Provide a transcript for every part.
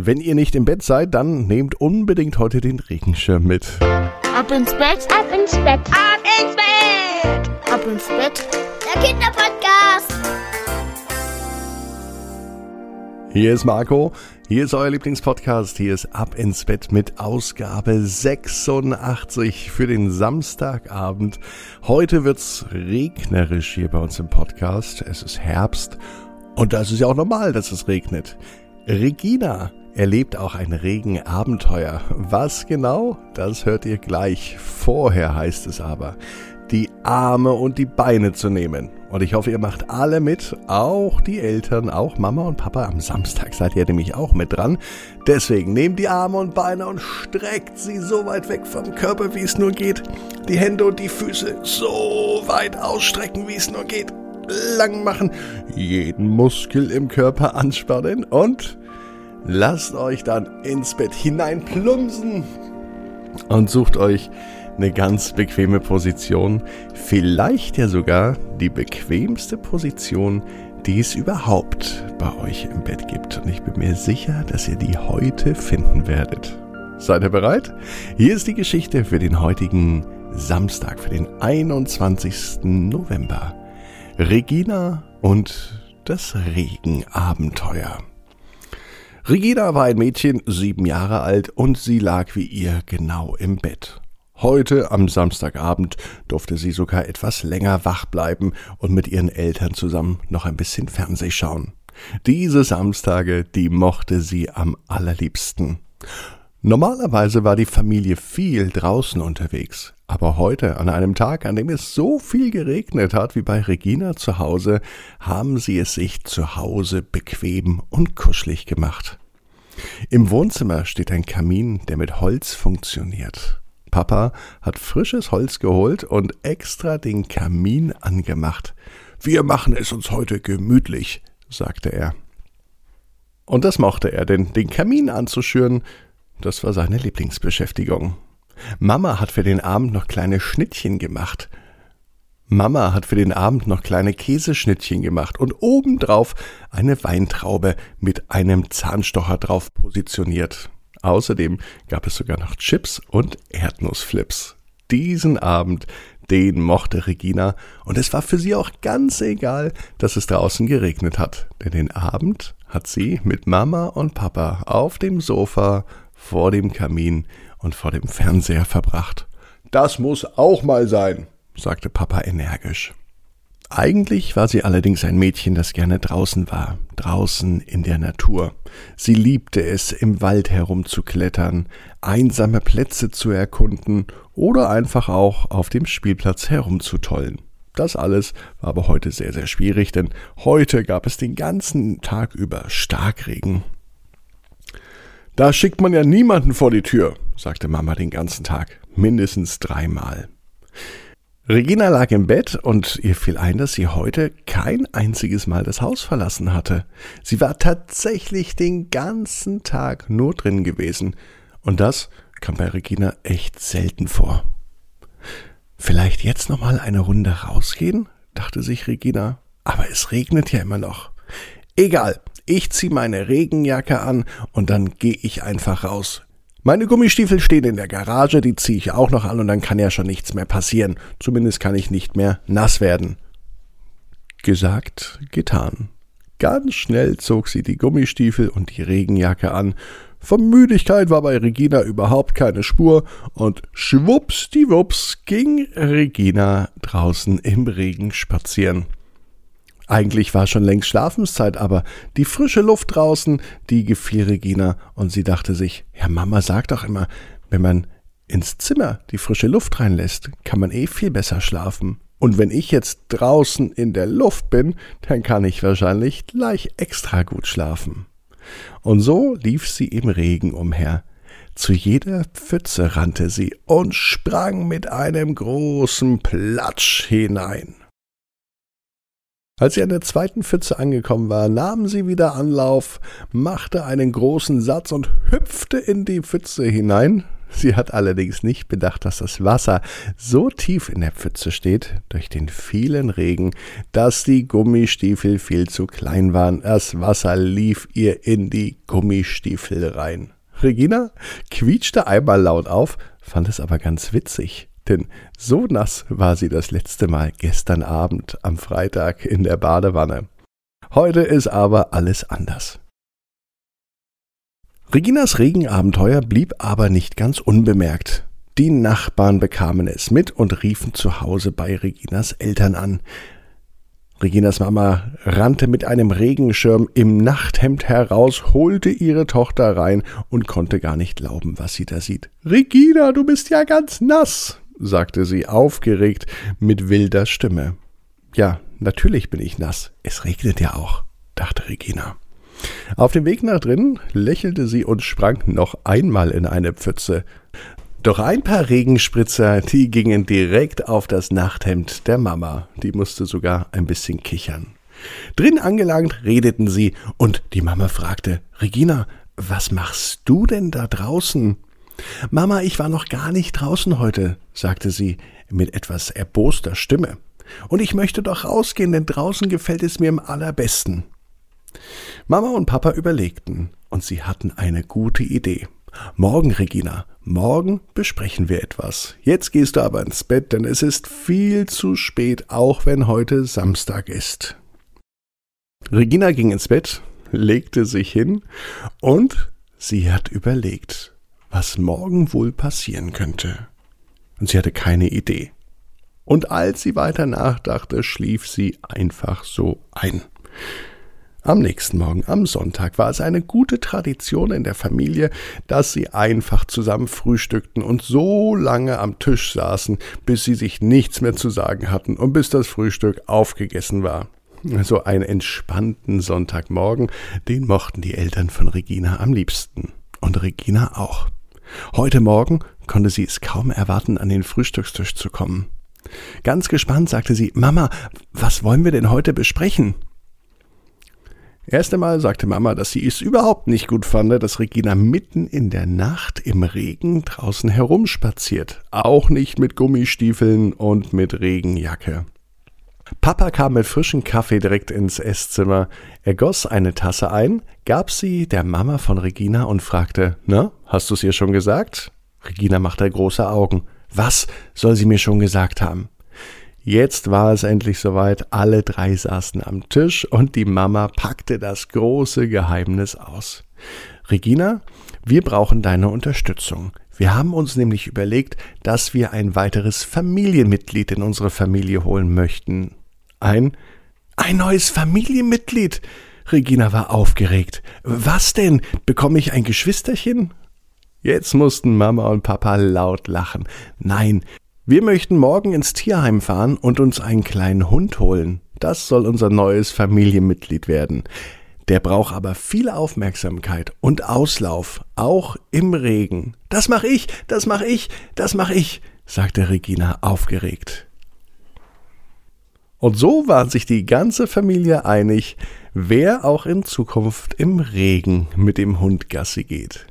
Wenn ihr nicht im Bett seid, dann nehmt unbedingt heute den Regenschirm mit. Ab ins Bett, ab ins Bett, ab ins Bett, ab ins Bett. Der Kinderpodcast. Hier ist Marco, hier ist euer Lieblingspodcast, hier ist Ab ins Bett mit Ausgabe 86 für den Samstagabend. Heute wird's regnerisch hier bei uns im Podcast. Es ist Herbst und das ist ja auch normal, dass es regnet. Regina erlebt auch ein Regenabenteuer. Was genau? Das hört ihr gleich. Vorher heißt es aber, die Arme und die Beine zu nehmen. Und ich hoffe, ihr macht alle mit, auch die Eltern, auch Mama und Papa. Am Samstag seid ihr nämlich auch mit dran. Deswegen nehmt die Arme und Beine und streckt sie so weit weg vom Körper, wie es nur geht. Die Hände und die Füße so weit ausstrecken, wie es nur geht. Lang machen, jeden Muskel im Körper anspannen und lasst euch dann ins Bett hineinplumsen und sucht euch eine ganz bequeme Position, vielleicht ja sogar die bequemste Position, die es überhaupt bei euch im Bett gibt. Und ich bin mir sicher, dass ihr die heute finden werdet. Seid ihr bereit? Hier ist die Geschichte für den heutigen Samstag, für den 21. November. Regina und das Regenabenteuer. Regina war ein Mädchen, sieben Jahre alt, und sie lag wie ihr genau im Bett. Heute am Samstagabend durfte sie sogar etwas länger wach bleiben und mit ihren Eltern zusammen noch ein bisschen Fernseh schauen. Diese Samstage, die mochte sie am allerliebsten. Normalerweise war die Familie viel draußen unterwegs, aber heute, an einem Tag, an dem es so viel geregnet hat wie bei Regina zu Hause, haben sie es sich zu Hause bequem und kuschelig gemacht. Im Wohnzimmer steht ein Kamin, der mit Holz funktioniert. Papa hat frisches Holz geholt und extra den Kamin angemacht. Wir machen es uns heute gemütlich, sagte er. Und das mochte er, denn den Kamin anzuschüren, das war seine Lieblingsbeschäftigung. Mama hat für den Abend noch kleine Schnittchen gemacht. Mama hat für den Abend noch kleine Käseschnittchen gemacht und obendrauf eine Weintraube mit einem Zahnstocher drauf positioniert. Außerdem gab es sogar noch Chips und Erdnussflips. Diesen Abend, den mochte Regina, und es war für sie auch ganz egal, dass es draußen geregnet hat, denn den Abend hat sie mit Mama und Papa auf dem Sofa vor dem Kamin und vor dem Fernseher verbracht. Das muss auch mal sein, sagte Papa energisch. Eigentlich war sie allerdings ein Mädchen, das gerne draußen war, draußen in der Natur. Sie liebte es, im Wald herumzuklettern, einsame Plätze zu erkunden oder einfach auch auf dem Spielplatz herumzutollen. Das alles war aber heute sehr, sehr schwierig, denn heute gab es den ganzen Tag über Starkregen. Da schickt man ja niemanden vor die Tür, sagte Mama den ganzen Tag, mindestens dreimal. Regina lag im Bett und ihr fiel ein, dass sie heute kein einziges Mal das Haus verlassen hatte. Sie war tatsächlich den ganzen Tag nur drin gewesen. Und das kam bei Regina echt selten vor. Vielleicht jetzt noch mal eine Runde rausgehen? dachte sich Regina. Aber es regnet ja immer noch. Egal, ich ziehe meine Regenjacke an und dann gehe ich einfach raus. Meine Gummistiefel stehen in der Garage, die ziehe ich auch noch an und dann kann ja schon nichts mehr passieren. Zumindest kann ich nicht mehr nass werden. Gesagt, getan. Ganz schnell zog sie die Gummistiefel und die Regenjacke an. Von Müdigkeit war bei Regina überhaupt keine Spur und schwuppsdiwupps ging Regina draußen im Regen spazieren. Eigentlich war schon längst Schlafenszeit, aber die frische Luft draußen, die gefiel Regina und sie dachte sich, ja, Mama sagt doch immer, wenn man ins Zimmer die frische Luft reinlässt, kann man eh viel besser schlafen. Und wenn ich jetzt draußen in der Luft bin, dann kann ich wahrscheinlich gleich extra gut schlafen. Und so lief sie im Regen umher. Zu jeder Pfütze rannte sie und sprang mit einem großen Platsch hinein. Als sie an der zweiten Pfütze angekommen war, nahm sie wieder Anlauf, machte einen großen Satz und hüpfte in die Pfütze hinein. Sie hat allerdings nicht bedacht, dass das Wasser so tief in der Pfütze steht, durch den vielen Regen, dass die Gummistiefel viel zu klein waren. Das Wasser lief ihr in die Gummistiefel rein. Regina quietschte einmal laut auf, fand es aber ganz witzig, denn so nass war sie das letzte Mal gestern Abend am Freitag in der Badewanne. Heute ist aber alles anders. Reginas Regenabenteuer blieb aber nicht ganz unbemerkt. Die Nachbarn bekamen es mit und riefen zu Hause bei Reginas Eltern an. Reginas Mama rannte mit einem Regenschirm im Nachthemd heraus, holte ihre Tochter rein und konnte gar nicht glauben, was sie da sieht. Regina, du bist ja ganz nass, sagte sie aufgeregt mit wilder Stimme. Ja, natürlich bin ich nass. Es regnet ja auch, dachte Regina. Auf dem Weg nach drinnen lächelte sie und sprang noch einmal in eine Pfütze. Doch ein paar Regenspritzer, die gingen direkt auf das Nachthemd der Mama. Die musste sogar ein bisschen kichern. Drin angelangt redeten sie, und die Mama fragte Regina, was machst du denn da draußen? Mama, ich war noch gar nicht draußen heute, sagte sie mit etwas erboster Stimme. Und ich möchte doch rausgehen, denn draußen gefällt es mir am allerbesten. Mama und Papa überlegten, und sie hatten eine gute Idee. Morgen, Regina, morgen besprechen wir etwas. Jetzt gehst du aber ins Bett, denn es ist viel zu spät, auch wenn heute Samstag ist. Regina ging ins Bett, legte sich hin und sie hat überlegt, was morgen wohl passieren könnte. Und sie hatte keine Idee. Und als sie weiter nachdachte, schlief sie einfach so ein. Am nächsten Morgen, am Sonntag, war es eine gute Tradition in der Familie, dass sie einfach zusammen frühstückten und so lange am Tisch saßen, bis sie sich nichts mehr zu sagen hatten und bis das Frühstück aufgegessen war. So einen entspannten Sonntagmorgen, den mochten die Eltern von Regina am liebsten. Und Regina auch. Heute Morgen konnte sie es kaum erwarten, an den Frühstückstisch zu kommen. Ganz gespannt sagte sie, Mama, was wollen wir denn heute besprechen? Erst einmal sagte Mama, dass sie es überhaupt nicht gut fand, dass Regina mitten in der Nacht im Regen draußen herumspaziert. Auch nicht mit Gummistiefeln und mit Regenjacke. Papa kam mit frischem Kaffee direkt ins Esszimmer. Er goss eine Tasse ein, gab sie der Mama von Regina und fragte: Na, hast du's ihr schon gesagt? Regina machte große Augen. Was soll sie mir schon gesagt haben? Jetzt war es endlich soweit, alle drei saßen am Tisch und die Mama packte das große Geheimnis aus. Regina, wir brauchen deine Unterstützung. Wir haben uns nämlich überlegt, dass wir ein weiteres Familienmitglied in unsere Familie holen möchten. Ein ein neues Familienmitglied. Regina war aufgeregt. Was denn? Bekomme ich ein Geschwisterchen? Jetzt mussten Mama und Papa laut lachen. Nein, wir möchten morgen ins Tierheim fahren und uns einen kleinen Hund holen. Das soll unser neues Familienmitglied werden. Der braucht aber viel Aufmerksamkeit und Auslauf, auch im Regen. Das mach ich, das mach ich, das mach ich, sagte Regina aufgeregt. Und so war sich die ganze Familie einig, wer auch in Zukunft im Regen mit dem Hund Gassi geht.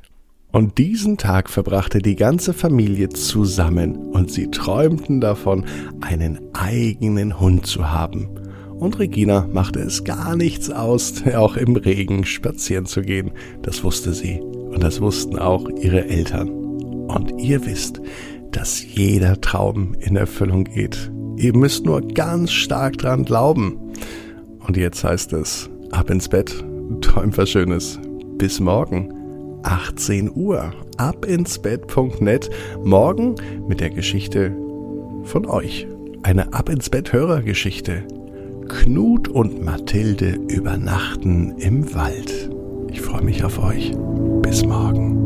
Und diesen Tag verbrachte die ganze Familie zusammen und sie träumten davon, einen eigenen Hund zu haben. Und Regina machte es gar nichts aus, auch im Regen spazieren zu gehen. Das wusste sie und das wussten auch ihre Eltern. Und ihr wisst, dass jeder Traum in Erfüllung geht. Ihr müsst nur ganz stark dran glauben. Und jetzt heißt es, ab ins Bett, träumt was Schönes. Bis morgen. 18 Uhr. Abinsbett.net. Morgen mit der Geschichte von euch. Eine Ab ins Bett Hörergeschichte. Knut und Mathilde übernachten im Wald. Ich freue mich auf euch. Bis morgen.